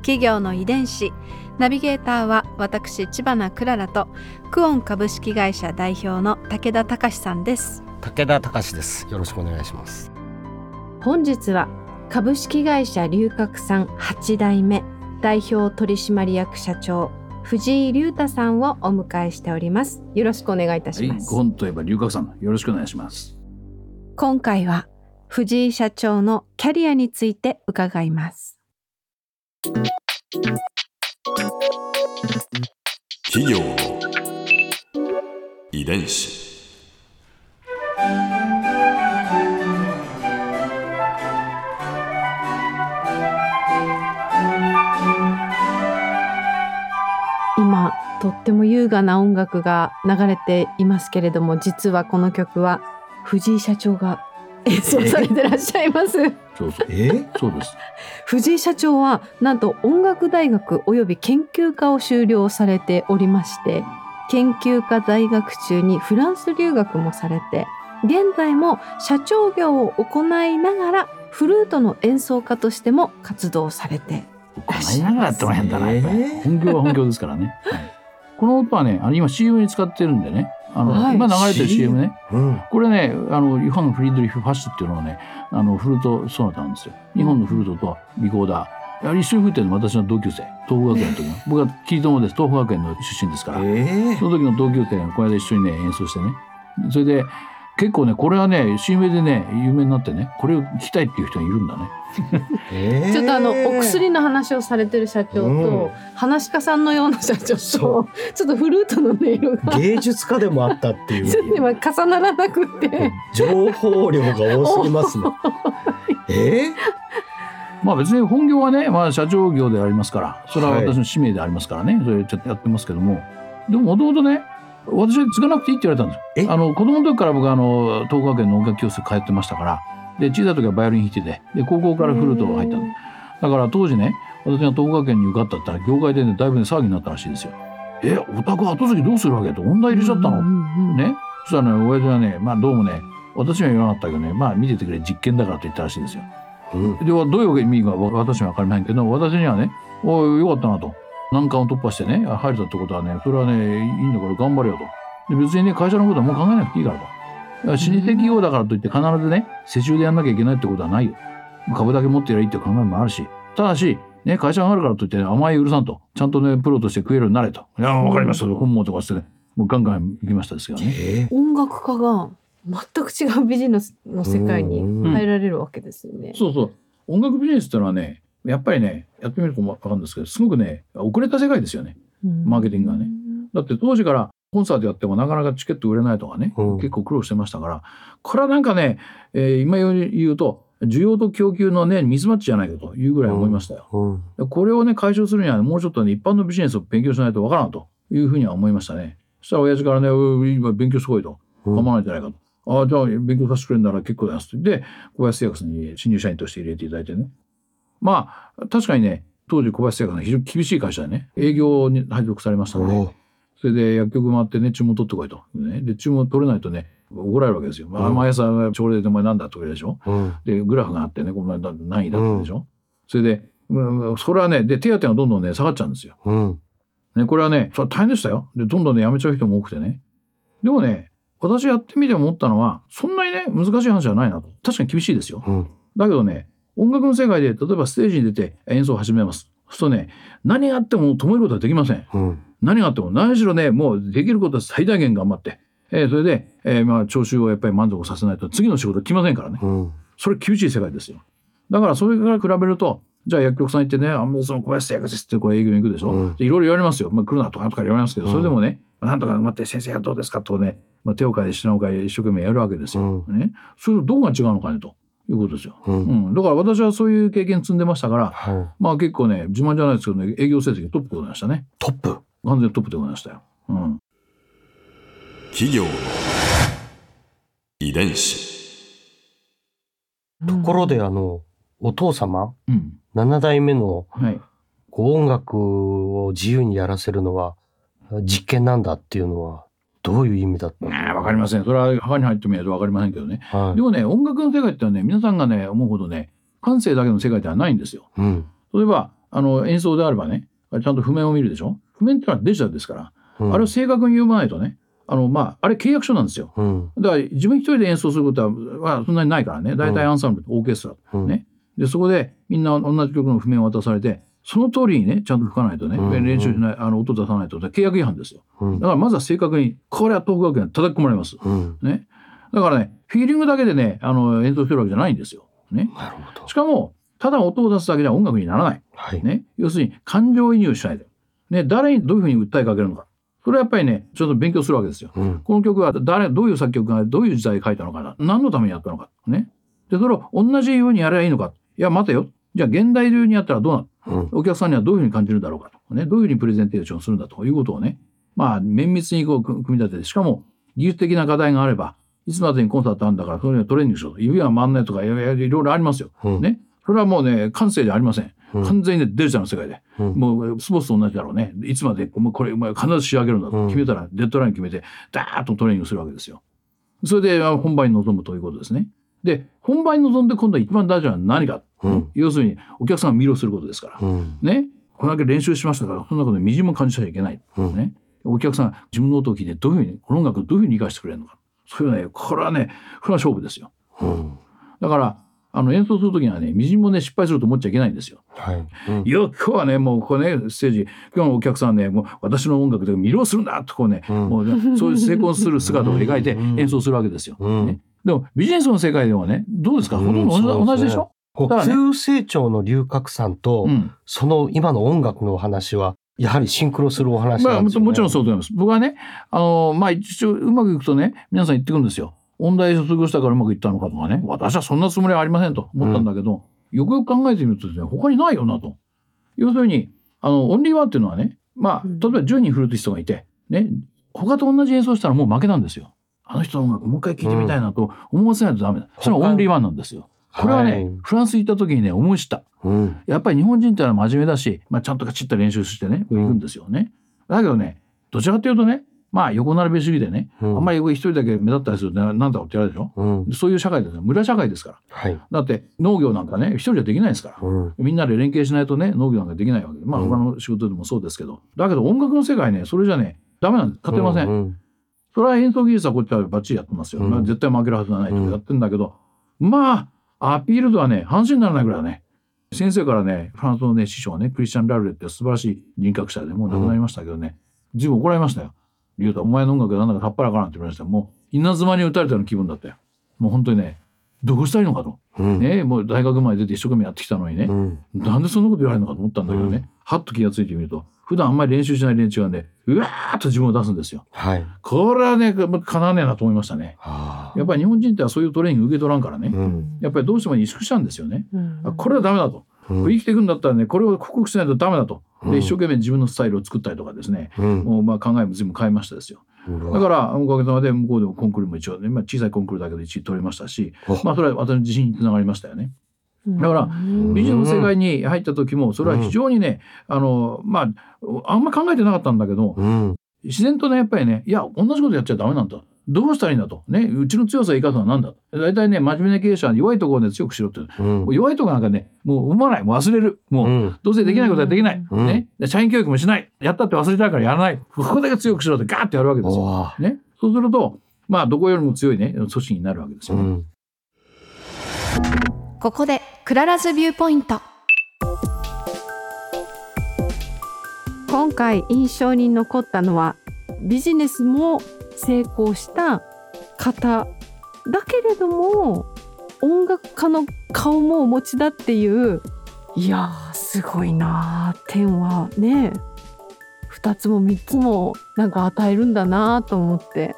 企業の遺伝子。ナビゲーターは私千葉なクララとクオン株式会社代表の武田隆さんです。武田隆です。よろしくお願いします。本日は株式会社龍角散8代目代表取締役社長藤井隆太さんをお迎えしております。よろしくお願いいたしはい、ます、ゴンといえば龍角さん、よろしくお願いします。今回は藤井社長のキャリアについて伺います企業の遺伝子。今とっても優雅な音楽が流れていますけれども実はこの曲は藤井社長が演奏されてらっしゃいますそうそう。えそうです。藤井社長はなんと音楽大学および研究科を修了されておりまして研究科在学中にフランス留学もされて現在も社長業を行いながらフルートの演奏家としても活動されてこないながらやっても変だな。本業は本業ですからね。はいこの音はね、あの今 CM に使ってるんでね。あの、はい今流れてる CM ね。うんこれね、あのヨハン・フリードリフ・ファッシュっていうのはね、あのフルートソナタなんですよ。日本のフルートとリコーダー。やはり一緒に吹いてるの私の同級生、東北学園の時の。僕はキリトモです。東北学園の出身ですから。えその時の同級生がこの間一緒にね演奏してねそれで結構ねこれはね新名でね有名になってねこれを聴きたいっていう人がいるんだね。えちょっとあのお薬の話をされてる社長うん。と話し家さんのような社長そと ちょっとフルートの音色が。芸術家でもあったってい ちょっと今う重ならなくて。情報量が多すぎますね。えまあ別に本業はね、まあ、社長業でありますからそれははい。私の使命でありますからね、それちょっとやってますけども。でももともとね私は継がなくていいって言われたんですあの子供の時から僕はあの東北学園の音楽教室通ってましたから。で小さい時はバイオリン弾いててで高校からフルートが入ったの。だから当時ね私が東北学園に受かったったら業界でねだいぶね騒ぎになったらしいですよ。えお宅後継ぎどうするわけと音大入れちゃったの、ね、そしたらね、親父はね、まあどうもね、私には言わなかったけどね、まあ見ててくれ、実験だからと言ったらしいんですよ。うん。で、どういう意味かわ私には分かりませんけど、私にはね、おい、よかったなと。難関を突破してね、入れたってことはね、それはね、いいんだから頑張れよと。で別にね、会社のことはもう考えなくていいからと。老舗企業だからといって必ずね、世襲でやんなきゃいけないってことはないよ。株だけ持ってやりゃいいって考えもあるし、ただし、ね、会社があるからといって甘いうるさんと、ちゃんとね、プロとして食えるようになれと。いや、わかりました。本望とかしてね、もうガンガン行きましたですけどね。え音楽家が全く違うビジネスの世界にうん入られるわけですよね。そうそう。音楽ビジネスってのはね、やっぱりね、やってみると分かるんですけど、すごくね、遅れた世界ですよね。マーケティングがねだって当時からコンサートやってもなかなかチケット売れないとかね、うん結構苦労してましたから、これはなんかね、えー今言うと、需要と供給のね、ミスマッチじゃないかというぐらい思いましたよ。うんこれをね、解消するには、もうちょっとね、一般のビジネスを勉強しないとわからんというふうには思いましたね。そしたら親父からね、今勉強すごいと。うん構わないんじゃないかと。ああ、じゃあ勉強させてくれるなら結構ですって言って、小林製薬さんに新入社員として入れていただいてね。まあ、確かにね、当時小林製薬さん非常に厳しい会社でね、営業に配属されましたので、おそれで薬局回ってね、注文取ってこいと。ね、で、注文取れないとね、怒られるわけですよ。まあ、うん毎朝朝礼でお前なんだって言われるでしょ。うんで、グラフがあってね、この間何位だったでしょ。それで、うんそれはね、で、手当がどんどんね、下がっちゃうんですよ。うんね、これはね、それは大変でしたよ。で、どんどんね、辞めちゃう人も多くてね。でもね、私やってみて思ったのは、そんなにね、難しい話じゃないなと。確かに厳しいですよ。うんだけどね、音楽の世界で、例えばステージに出て演奏を始めます。そうするとね、何があっても止めることはできません。うん何があっても、何しろね、もうできることは最大限頑張って、えーそれで、えーまあ、聴衆をやっぱり満足させないと、次の仕事来ませんからね。うんそれ厳しい世界ですよ。だからそれから比べると、じゃあ薬局さん行ってね、あんまりその小林製薬ですってこう営業に行くでしょ。ういろいろ言われますよ。まあ、来るなとかとか言われますけど、うんそれでもね、なんとか待って先生はどうですかとね、まあ、手を変えて品を変え一生懸命やるわけですよ。うね。それとどこが違うのかねということですよ。ううんん、だから私はそういう経験積んでましたから、はいまあ結構ね、自慢じゃないですけどね、営業成績トップでございましたね。トップ完全にトップでございましたよ。うん。企業の遺伝子ところであのお父様うん。7代目のはい。こう音楽を自由にやらせるのは実験なんだっていうのはどういう意味だったの？わかりません。それは墓に入ってみないとわかりませんけどね。はいでもね、音楽の世界ってのはね、皆さんがね、思うほどね、感性だけの世界ではないんですよ。うん例えば、あの、演奏であればね、ちゃんと譜面を見るでしょ？譜面ってのはデジタルですから、うんあれを正確に読まないとね、あの、まあ、あれ契約書なんですよ。うんだから自分一人で演奏することは、まあ、そんなにないからね。大体アンサンブル、オーケストラ。うんね。で、そこでみんな同じ曲の譜面を渡されて、その通りにね、ちゃんと吹かないとね、うん練習しない、あの、音出さないと、契約違反ですよ。うんだからまずは正確に、これは東北学園叩き込まれます。うんね。だからね、フィーリングだけでね、あの、演奏してるわけじゃないんですよ。ね。なるほどしかも、ただ音を出すだけじゃ音楽にならない。はいね。要するに、感情移入しないで。ね。誰にどういうふうに訴えかけるのか。それはやっぱりね、ちょっと勉強するわけですよ。うんこの曲は誰、どういう作曲家がどういう時代に書いたのかな。何のためにやったのか。ね。で、それを同じようにやればいいのか。いや、待てよ。じゃあ、現代流にやったらどうなる？うんお客さんにはどういうふうに感じるだろうかと。ね。どういうふうにプレゼンテーションするんだということをね。まあ、綿密にこう組み立てて、しかも、技術的な課題があれば、いつまでにコンサートあるんだから、それにはトレーニングしろと。指が回んないとか、いろいろありますよ。うんね。それはもうね、感性じゃありません。うん完全にねデジタルの世界で。うんもうスポーツと同じだろうね。いつまで、もうこれ、お前必ず仕上げるんだとうん決めたら、デッドライン決めて、ダーッとトレーニングするわけですよ。それであ本番に臨むということですね。で、本番に臨んで今度は一番大事なのは何か。うん要するに、お客さんが魅了することですから。うんね。これだけ練習しましたから、そんなことみじんも感じちゃいけない。うんね。お客さんが自分の音を聞いて、どういうふうに、この音楽をどういうふうに理解してくれるのか。そういうね、これはね、これは勝負ですよ。うんだから、あの演奏するときにはね、みじんもね、失敗すると思っちゃいけないんですよ。はいうん今日はね、もうこれね、ステージ、今日のお客さんはね、もう私の音楽で魅了するんだとこうね、うんもうねそういう成功する姿を描いてうん演奏するわけですよ。うんね、でも、ビジネスの世界ではね、どうですか？うんほとんど同じ,、でしょ？急成長の龍角散と、うん。その今の音楽のお話はやはりシンクロするお話まあ、なんですよね。ももちろんそうでございます。僕はね、あの、まあ、一応うまくいくとね、皆さん言ってくるんですよ。音大卒業したからうまくいったのかとかね、私はそんなつもりはありませんと思ったんだけど、よくよく考えてみるとですね、他にないよなと。要するに、あの、オンリーワンっていうのはね、まあ、うん例えば10人フルート人がいて、ね、他と同じ演奏したらもう負けなんですよ。あの人の音楽もう一回聴いてみたいなと思わせないとダメだ。それはオンリーワンなんですよ。これはね、はいフランス行った時にね、思い知った。うんやっぱり日本人ってのは真面目だし、まあ、ちゃんとかちった練習してね、行くんですよね。だけどね、どちらかというとね、まあ横並び主義でね、うんあんまり一人だけ目立ったりするとななんだろうって言われるでしょ。うんそういう社会ですよ。村社会ですから。はいだって農業なんかね、一人じゃできないですから。うんみんなで連携しないとね、農業なんかできないわけで。まあうん他の仕事でもそうですけど。だけど音楽の世界ね、それじゃね、ダメなんです。勝てません。うんそれは演奏技術はこっちはバッチリやってますよ。うんまあ絶対負けるはずがないとうんやってんだけど、まあ、アピール度はね、話にならないぐらいだね。先生からね、フランスのね、師匠はね、クリスチャン・ラルレって素晴らしい人格者でもう亡くなりましたけどね、随分怒られましたよ。リュウタ、お前の音楽なんだかたっぱらからんって言われましたよもう、稲妻に打たれたような気分だったよ。もう本当にね、どうしたらいいのかと。うんね、もう大学まで出て一生懸命やってきたのにね、うんなんでそんなこと言われるのかと思ったんだけどね、うんはっと気がついてみると、普段あんまり練習しない連中がね、うわーっと自分を出すんですよ。はいこれはね、かなわねえなと思いましたね。あやっぱり日本人ってはそういうトレーニング受け取らんからね、やっぱりどうしても萎縮しちゃうんですよね。これはダメだと。うん生きていくんだったらね、これを克服しないとダメだと。うんで、一生懸命自分のスタイルを作ったりとかですね、うんもうまあ考えも随分変えましたですよ。だから、おかげさまで向こうでもコンクールも一応ね、まあ小さいコンクールだけど1位取れましたし、おまあそれは私の自信につながりましたよね。だからうん。美術の世界に入った時も、それは非常にね、あの、まあ、あんま考えてなかったんだけど、うん。自然とね、やっぱりね、いや、同じことやっちゃダメなんだ。どうしたらいいんだと。ね、うちの強さを生かすのは何だ大体ね、真面目な経営者は弱いところで強くしろって。うんもう弱いところなんかね、もう生まない。もう忘れる。もう、うんどうせできないことはできない。うんね。で社員教育もしない。やったって忘れちゃうからやらない。ここだけ強くしろってガーってやるわけですよ。ね。そうすると、まあ、どこよりも強いね、組織になるわけですよね。うんここで Clara's Viewpoint今回印象に残ったのはビジネスも成功した方だけれども音楽家の顔もお持ちだっていういやーすごいなー点はね2つも3つもなんか与えるんだなと思って。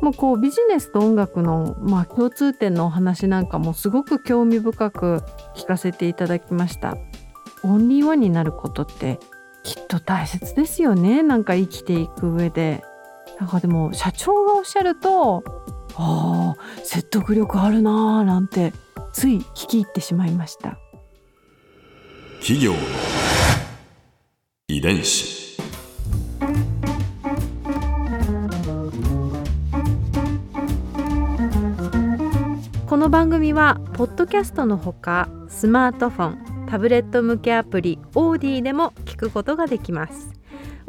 もうこうビジネスと音楽の、まあ、共通点のお話なんかもすごく興味深く聞かせていただきました。オンリーワンになることってきっと大切ですよね。なんか生きていく上で。なんかでも社長がおっしゃるとああ説得力あるなーなんてつい聞き入ってしまいました。企業の遺伝子。この番組はポッドキャストのほかスマートフォンタブレット向けアプリオーディでも聞くことができます